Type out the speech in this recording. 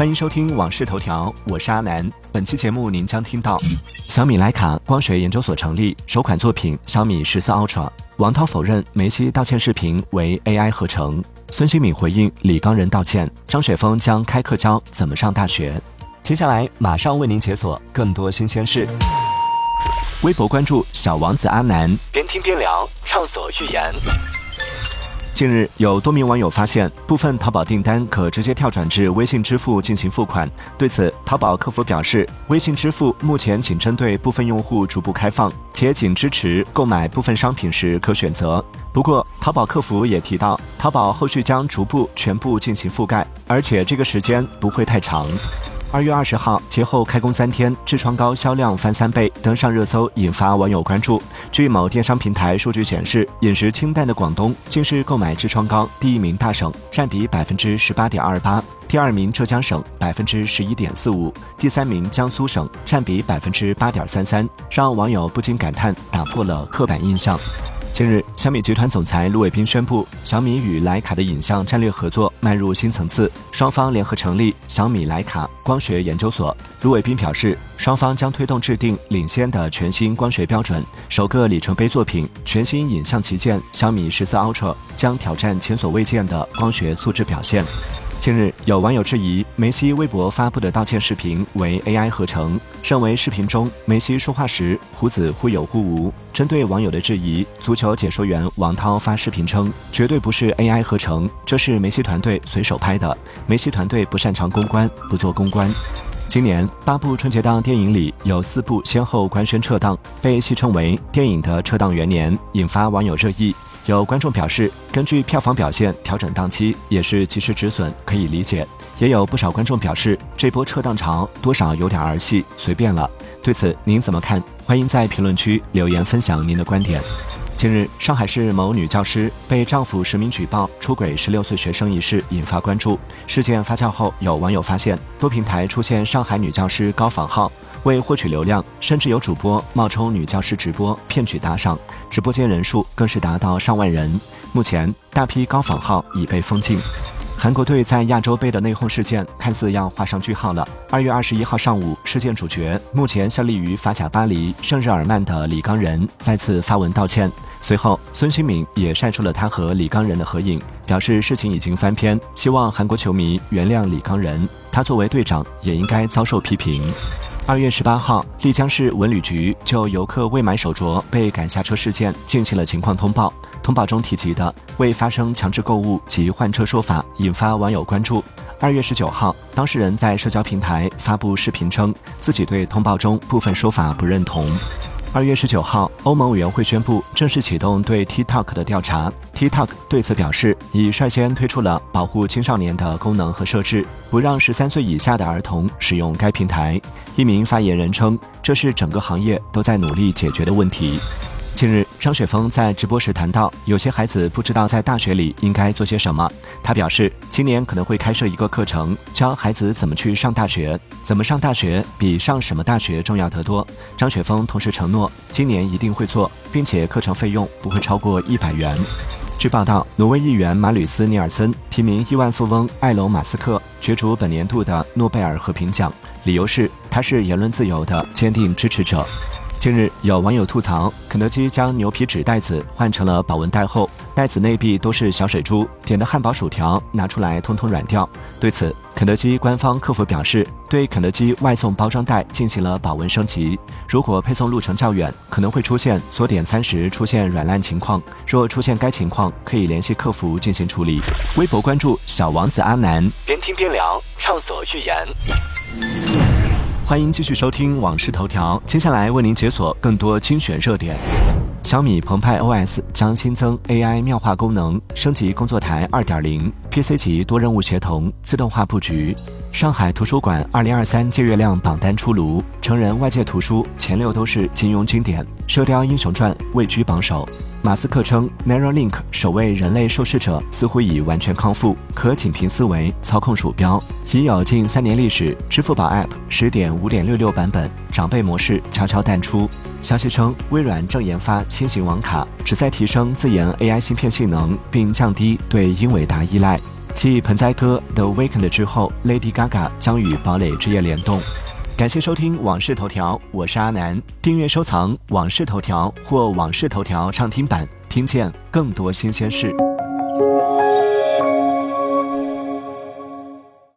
欢迎收听《往事头条》，我是阿南。本期节目您将听到：小米徕卡光学研究所成立，首款作品小米十四 Ultra。王涛否认梅西道歉视频为 AI 合成。孙兴敏回应李刚仁道歉。张雪峰将开课教怎么上大学。接下来马上为您解锁更多新鲜事。微博关注小王子阿南，边听边聊，畅所欲言。近日，有多名网友发现，部分淘宝订单可直接跳转至微信支付进行付款。对此，淘宝客服表示，微信支付目前仅针对部分用户逐步开放，且仅支持购买部分商品时可选择。不过，淘宝客服也提到，淘宝后续将逐步全部进行覆盖，而且这个时间不会太长。二月二十号，节后开工三天，痔疮膏销量翻三倍，登上热搜，引发网友关注。据某电商平台数据显示，饮食清淡的广东竟是购买痔疮膏第一名大省，占比百分之十八点二八；第二名浙江省百分之十一点四五；第三名江苏省占比百分之八点三三，让网友不禁感叹：打破了刻板印象。近日，小米集团总裁卢伟斌宣布，小米与徕卡的影像战略合作迈入新层次，双方联合成立小米徕卡光学研究所。卢伟斌表示，双方将推动制定领先的全新光学标准，首个里程碑作品——全新影像旗舰小米十四 Ultra 将挑战前所未见的光学素质表现。近日，有网友质疑梅西微博发布的道歉视频为 AI 合成，认为视频中梅西说话时胡子忽有忽无。针对网友的质疑，足球解说员王涛发视频称，绝对不是 AI 合成，这是梅西团队随手拍的。梅西团队不擅长公关，不做公关。今年八部春节档电影里有四部先后官宣撤档，被戏称为“电影的撤档元年”，引发网友热议。有观众表示，根据票房表现调整档期也是及时止损，可以理解。也有不少观众表示，这波撤档潮多少有点儿戏，随便了。对此您怎么看？欢迎在评论区留言分享您的观点。近日，上海市某女教师被丈夫实名举报出轨十六岁学生一事引发关注。事件发酵后，有网友发现多平台出现上海女教师高仿号，为获取流量，甚至有主播冒充女教师直播骗取打赏，直播间人数更是达到上万人。目前，大批高仿号已被封禁。韩国队在亚洲杯的内讧事件看似要画上句号了。二月二十一号上午，事件主角目前效力于法甲巴黎圣日耳曼的李刚仁再次发文道歉。随后，孙兴敏也晒出了他和李刚仁的合影，表示事情已经翻篇，希望韩国球迷原谅李刚仁，他作为队长也应该遭受批评。二月十八号，丽江市文旅局就游客未买手镯被赶下车事件进行了情况通报。通报中提及的未发生强制购物及换车说法，引发网友关注。二月十九号，当事人在社交平台发布视频称，自己对通报中部分说法不认同。二月十九号，欧盟委员会宣布正式启动对 TikTok 的调查。TikTok 对此表示，已率先推出了保护青少年的功能和设置，不让十三岁以下的儿童使用该平台。一名发言人称，这是整个行业都在努力解决的问题。近日，张雪峰在直播时谈到，有些孩子不知道在大学里应该做些什么。他表示，今年可能会开设一个课程，教孩子怎么去上大学，怎么上大学比上什么大学重要得多。张雪峰同时承诺，今年一定会做，并且课程费用不会超过一百元。据报道，挪威议员马吕斯·尼尔森提名亿万富翁埃隆·马斯克角逐本年度的诺贝尔和平奖，理由是他是言论自由的坚定支持者。近日，有网友吐槽，肯德基将牛皮纸袋子换成了保温袋后，袋子内壁都是小水珠，点的汉堡、薯条拿出来通通软掉。对此，肯德基官方客服表示，对肯德基外送包装袋进行了保温升级，如果配送路程较远，可能会出现所点餐时出现软烂情况。若出现该情况，可以联系客服进行处理。微博关注小王子阿南，边听边聊，畅所欲言。欢迎继续收听《往事头条》，接下来为您解锁更多精选热点。小米澎湃 OS 将新增 AI 妙化功能，升级工作台 2.0，PC 级多任务协同，自动化布局。上海图书馆2023借阅量榜单出炉，成人外界图书前六都是金庸经典，《射雕英雄传》位居榜首。马斯克称，Neuralink 首位人类受试者似乎已完全康复，可仅凭思维操控鼠标。已有近三年历史，支付宝 App 十点五点六六版本长辈模式悄悄淡出。消息称，微软正研发新型网卡，旨在提升自研 AI 芯片性能，并降低对英伟达依赖。继盆栽哥 The Weekend 之后，Lady Gaga 将与堡垒之夜联动。感谢收听《往事头条》，我是阿南。订阅收藏《往事头条》或《往事头条》畅听版，听见更多新鲜事。